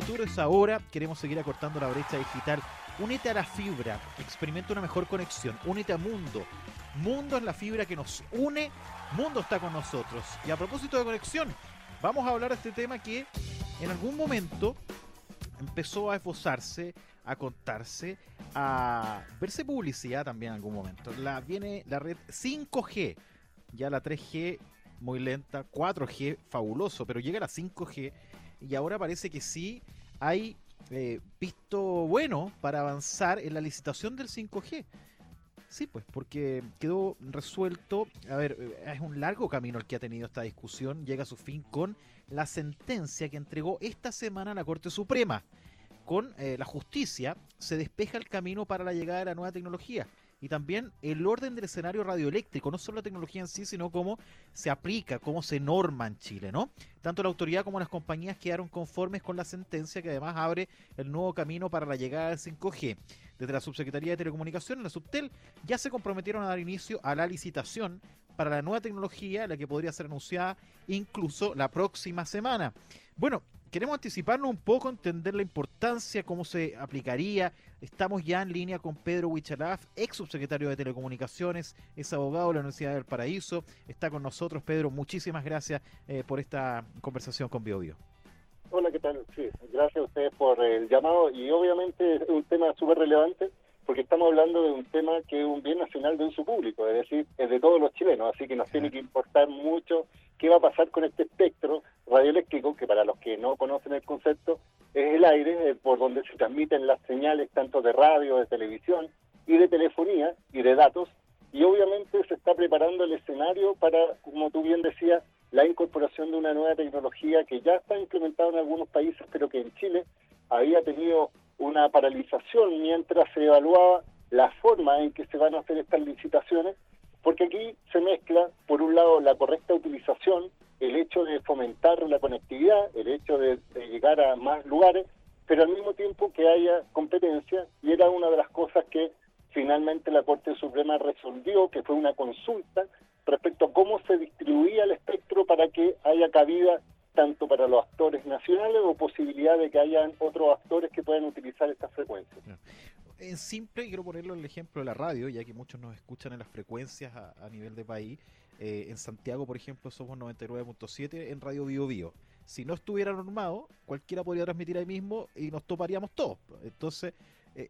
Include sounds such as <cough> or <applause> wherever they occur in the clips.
futuro es ahora, queremos seguir acortando la brecha digital. Únete a la fibra, experimenta una mejor conexión, únete a Mundo. Mundo es la fibra que nos une, Mundo está con nosotros. Y a propósito de conexión, vamos a hablar de este tema que en algún momento empezó a esbozarse, a contarse, a verse publicidad también en algún momento. La, viene la red 5G, ya la 3G muy lenta, 4G fabuloso, pero llega la 5G y ahora parece que sí hay eh, visto bueno para avanzar en la licitación del 5G. Sí, pues, porque quedó resuelto. A ver, eh, es un largo camino el que ha tenido esta discusión. Llega a su fin con la sentencia que entregó esta semana la Corte Suprema. Con eh, la justicia se despeja el camino para la llegada de la nueva tecnología y también el orden del escenario radioeléctrico, no solo la tecnología en sí, sino cómo se aplica, cómo se norma en Chile, ¿no? Tanto la autoridad como las compañías quedaron conformes con la sentencia que además abre el nuevo camino para la llegada del 5G. Desde la Subsecretaría de Telecomunicaciones, la Subtel, ya se comprometieron a dar inicio a la licitación para la nueva tecnología, la que podría ser anunciada incluso la próxima semana. Bueno, queremos anticiparnos un poco, entender la importancia, cómo se aplicaría. Estamos ya en línea con Pedro Huichalaf, ex subsecretario de Telecomunicaciones, es abogado de la Universidad del Paraíso. Está con nosotros, Pedro. Muchísimas gracias eh, por esta conversación con BioBio. Hola, ¿qué tal? Sí, gracias a ustedes por el llamado y obviamente es un tema súper relevante porque estamos hablando de un tema que es un bien nacional de uso público, es decir, es de todos los chilenos, así que nos tiene que importar mucho qué va a pasar con este espectro radioeléctrico, que para los que no conocen el concepto, es el aire por donde se transmiten las señales tanto de radio, de televisión y de telefonía y de datos, y obviamente se está preparando el escenario para, como tú bien decías, la incorporación de una nueva tecnología que ya está implementada en algunos países, pero que en Chile había tenido una paralización mientras se evaluaba la forma en que se van a hacer estas licitaciones, actores nacionales o posibilidad de que hayan otros actores que puedan utilizar estas frecuencias. En simple, quiero ponerlo en el ejemplo de la radio, ya que muchos nos escuchan en las frecuencias a, nivel de país. Eh, en Santiago, por ejemplo, somos 99.7 en Radio Bio Bio. Si no estuviera normado, cualquiera podría transmitir ahí mismo y nos toparíamos todos. Entonces,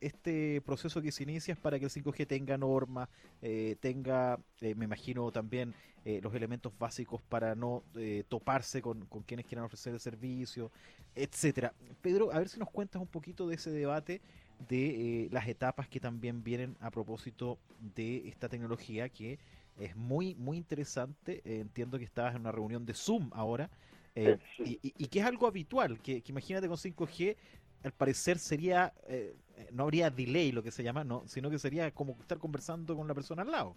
este proceso que se inicia es para que el 5G tenga normas, eh, tenga, eh, me imagino también los elementos básicos para no toparse con, quienes quieran ofrecer el servicio, etcétera. Pedro, a ver si nos cuentas un poquito de ese debate de las etapas que también vienen a propósito de esta tecnología que es muy muy interesante. entiendo que estabas en una reunión de Zoom ahora. y, que es algo habitual, que, que imagínate con 5G al parecer sería, eh, no habría delay, lo que se llama, no, sino que sería como estar conversando con la persona al lado.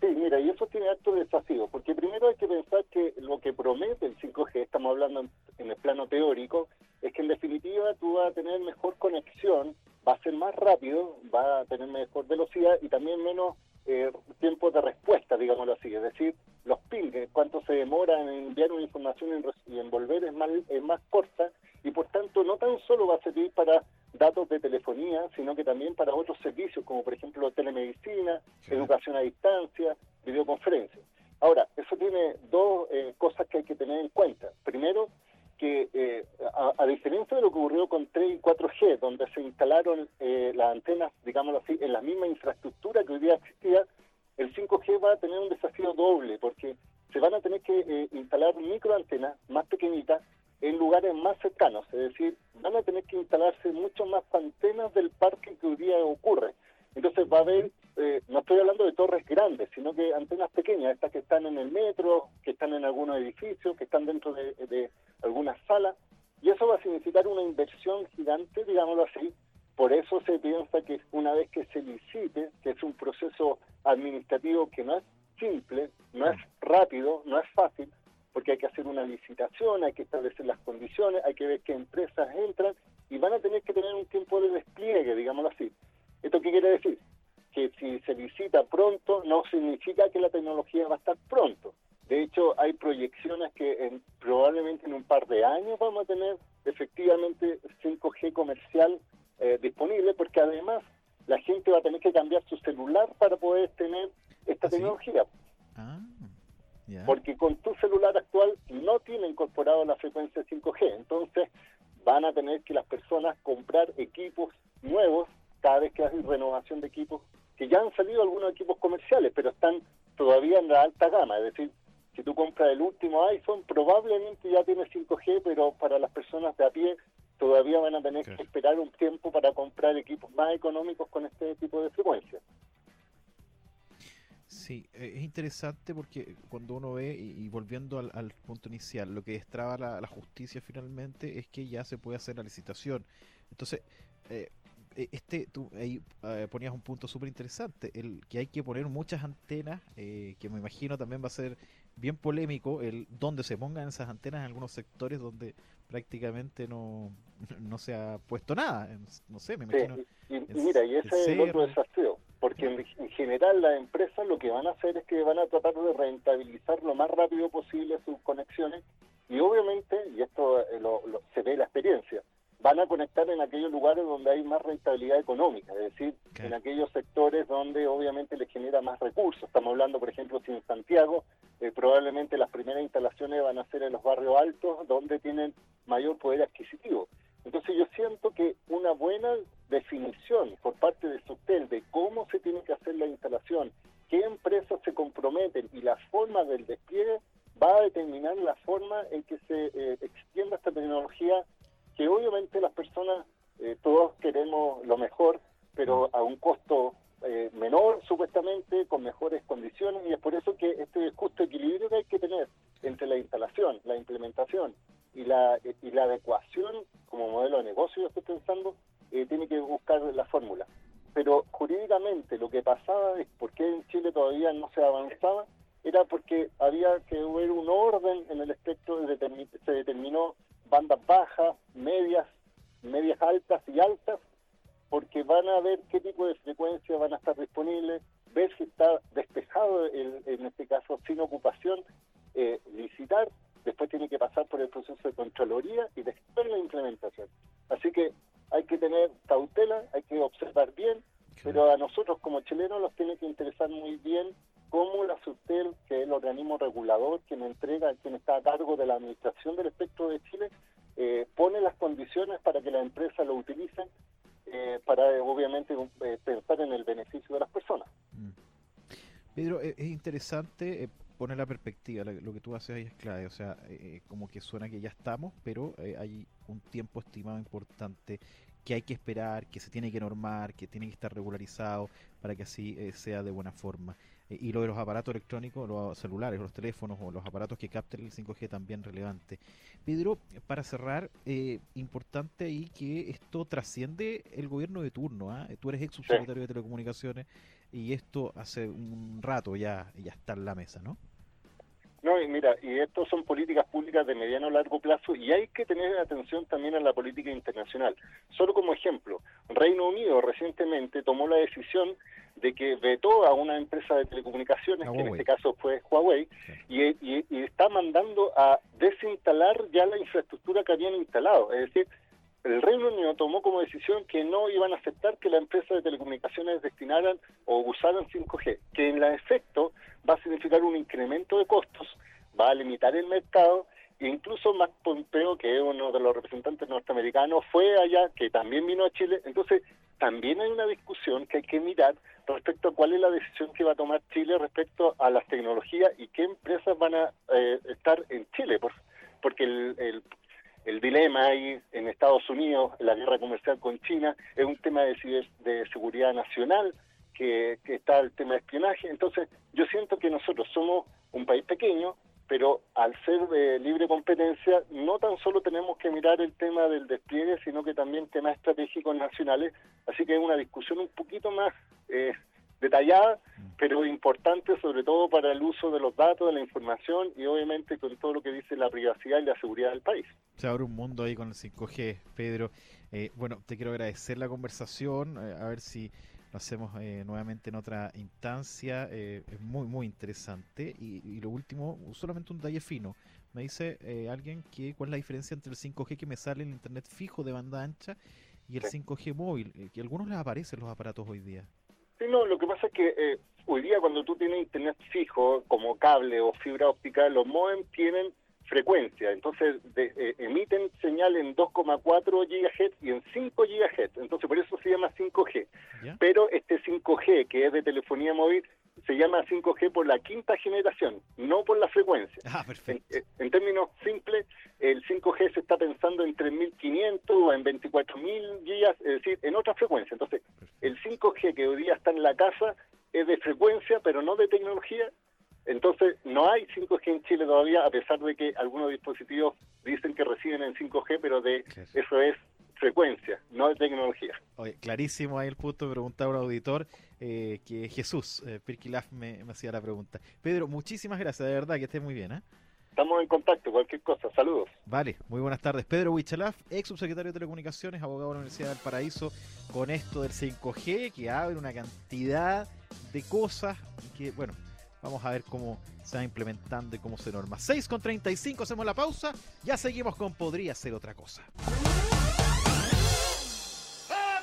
Sí, mira, y eso tiene acto de desafío, porque primero hay que pensar que lo que promete el 5G, estamos hablando en, el plano teórico, es que en definitiva tú vas a tener mejor conexión, va a ser más rápido, va a tener mejor velocidad y también menos eh, tiempo de respuesta, digámoslo así. Es decir, los ping, cuánto se demora en enviar una información y envolver es más, es más corta y por tanto no tan solo va a servir para datos de telefonía, sino que también para otros servicios como por ejemplo telemedicina, educación a distancia, videoconferencia. Ahora, eso tiene dos eh, cosas que hay que tener en cuenta. Eh, a, diferencia de lo que ocurrió con 3 y 4G, donde se instalaron eh, las antenas, digámoslo así, en la misma infraestructura que hoy día existía, el 5G va a tener un desafío doble, porque se van a tener que instalar microantenas más pequeñitas en lugares más cercanos, es decir, van a tener que instalarse mucho más antenas del parque que hoy día ocurre. Entonces va a haber, eh, no estoy hablando de torres grandes, sino que antenas pequeñas, estas que están en el metro, que están en algunos edificios, que están dentro de, de algunas salas, y eso va a significar una inversión gigante, digámoslo así. Por eso se piensa que una vez que se licite, que es un proceso administrativo que no es simple, no es rápido, no es fácil, porque hay que hacer una licitación, hay que establecer las condiciones, hay que ver qué empresas entran y van a tener que tener un tiempo de despliegue, digámoslo así. ¿Esto qué quiere decir? Que si se licita pronto no significa que la tecnología va a estar pronto. Hay proyecciones que en, probablemente en un par de años vamos a tener efectivamente 5G comercial eh, disponible, porque además la gente va a tener que cambiar su celular para poder tener esta ¿Ah, sí? tecnología. Ah. Porque con tu celular actual no tiene incorporado la frecuencia 5G. Entonces van a tener que las personas comprar equipos nuevos cada vez que hay renovación de equipos, que ya han salido algunos equipos comerciales, pero están todavía en la alta gama. Es decir, si tú compras el último iPhone, probablemente ya tiene 5G, pero para las personas de a pie todavía van a tener Claro. que esperar un tiempo para comprar equipos más económicos con este tipo de frecuencia. Sí, eh, es interesante porque cuando uno ve, y, volviendo al, al punto inicial, lo que destraba la, la justicia finalmente es que ya se puede hacer la licitación. Entonces, eh, eh, este, tú ahí eh, ponías un punto súper interesante, el que hay que poner muchas antenas, eh, que me imagino también va a ser bien polémico, el dónde se pongan esas antenas en algunos sectores donde prácticamente no, <laughs> no se ha puesto nada. No sé, me Sí, imagino. y, y el- mira, y ese es el otro desafío, porque en, en general las empresas lo que van a hacer es que van a tratar de rentabilizar lo más rápido posible sus conexiones y obviamente, y esto eh, lo- lo- se ve en la experiencia, van a conectar en aquellos lugares donde hay más rentabilidad económica, es decir, en aquellos sectores donde obviamente les genera más recursos. Estamos hablando, por ejemplo, si en Santiago eh, probablemente las primeras instalaciones van a ser en los barrios altos, donde tienen mayor poder adquisitivo. Entonces yo siento que una buena definición por parte de Sotel de cómo se tiene que hacer la instalación, qué empresas se comprometen y la forma del despliegue va a determinar la forma en que se eh, extienda esta tecnología, Pero jurídicamente lo que pasaba es por qué en Chile todavía no se avanzaba, era porque había que haber un orden en el espectro, se determinó bandas bajas, medias, medias altas y altas, porque van a ver qué tipo de frecuencia van a estar disponibles, ver si está despejado, el- en este caso sin ocupación, eh, licitar, después tiene que pasar por el proceso de Contraloría y después la implementación. Así que hay que tener cautela, hay que observar bien, pero a nosotros como chilenos nos tiene que interesar muy bien cómo la SUTEL, que es el organismo regulador quien entrega, quien está a cargo de la administración del espectro de Chile, eh, pone las condiciones para que las empresas lo utilicen eh, para eh, obviamente eh, pensar en el beneficio de las personas. Mm. Pedro, e- es interesante eh, poner la perspectiva, lo que tú haces ahí es clave, o sea, eh, como que suena que ya estamos, pero eh, hay un tiempo estimado importante que hay que esperar, que se tiene que normar, que tiene que estar regularizado para que así eh, sea de buena forma. Eh, y lo de los aparatos electrónicos, los celulares, los teléfonos o los aparatos que capten el 5G también relevante. Pedro, para cerrar, eh, importante ahí que esto trasciende el gobierno de turno. ¿ah? Tú eres ex subsecretario de Telecomunicaciones y esto hace un rato ya, ya está en la mesa, ¿no? No, y mira, y esto son políticas públicas de mediano a largo plazo y hay que tener atención también a la política internacional. Solo como ejemplo, Reino Unido recientemente tomó la decisión de que vetó a una empresa de telecomunicaciones, que en este caso fue Huawei, y, y- y está mandando a desinstalar ya la infraestructura que habían instalado. Es decir, el Reino Unido tomó como decisión que no iban a aceptar que la empresa de telecomunicaciones destinaran o usaran 5G, que en la efecto va a significar un incremento de costos, va a limitar el mercado, e incluso Mac Pompeo, que es uno de los representantes norteamericanos, fue allá, que también vino a Chile. Entonces, también hay una discusión que hay que mirar respecto a cuál es la decisión que va a tomar Chile respecto a las tecnologías y qué empresas van a eh, estar en Chile, por- porque el, el el dilema ahí en Estados Unidos, la guerra comercial con China, es un tema de, seguridad nacional, que, que está el tema de espionaje. Entonces, yo siento que nosotros somos un país pequeño, pero al ser de libre competencia, no tan solo tenemos que mirar el tema del despliegue, sino que también temas estratégicos nacionales. Así que es una discusión un poquito más eh, detallada, pero importante sobre todo para el uso de los datos, de la información y obviamente con todo lo que dice la privacidad y la seguridad del país. Se abre un mundo ahí con el 5G, Pedro. Eh, bueno, te quiero agradecer la conversación, eh, a ver si lo hacemos eh, nuevamente en otra instancia. eh, es muy, muy interesante. Y, y lo último, solamente un detalle fino. Me dice eh, alguien que cuál es la diferencia entre el 5G que me sale en el internet fijo de banda ancha y el 5G móvil, que a algunos les aparecen los aparatos hoy día. Sí, no, lo que pasa es que eh, hoy día cuando tú tienes internet fijo, como cable o fibra óptica, los modem tienen frecuencia, entonces de, emiten señal en 2,4 GHz y en 5 GHz, entonces por eso se llama 5G. Pero este 5G, que es de telefonía móvil, se llama 5G por la quinta generación, no por la frecuencia. Ah, perfecto. En, en, términos simples, el 5G se está pensando en 3.500 o en 24.000 gigas, es decir, en otra frecuencia. Entonces, el 5G que hoy día está en la casa es de frecuencia, pero no de tecnología. Entonces, no hay 5G en Chile todavía, a pesar de que algunos dispositivos dicen que reciben en 5G, pero de eso es frecuencia, no de tecnología. Oye, clarísimo ahí el punto, preguntaba un auditor eh, que Jesús eh, Pirquilaf me, hacía la pregunta. Pedro, muchísimas gracias, de verdad, que estés muy bien. ¿eh? Estamos en contacto, cualquier cosa, saludos. Vale, muy buenas tardes. Pedro Huichalaf, ex subsecretario de Telecomunicaciones, abogado de la Universidad del Paraíso, con esto del 5G, que abre una cantidad de cosas que, bueno, Vamos a ver cómo se va implementando y cómo se norma. 6 con 35, hacemos la pausa. Ya seguimos con Podría ser otra cosa.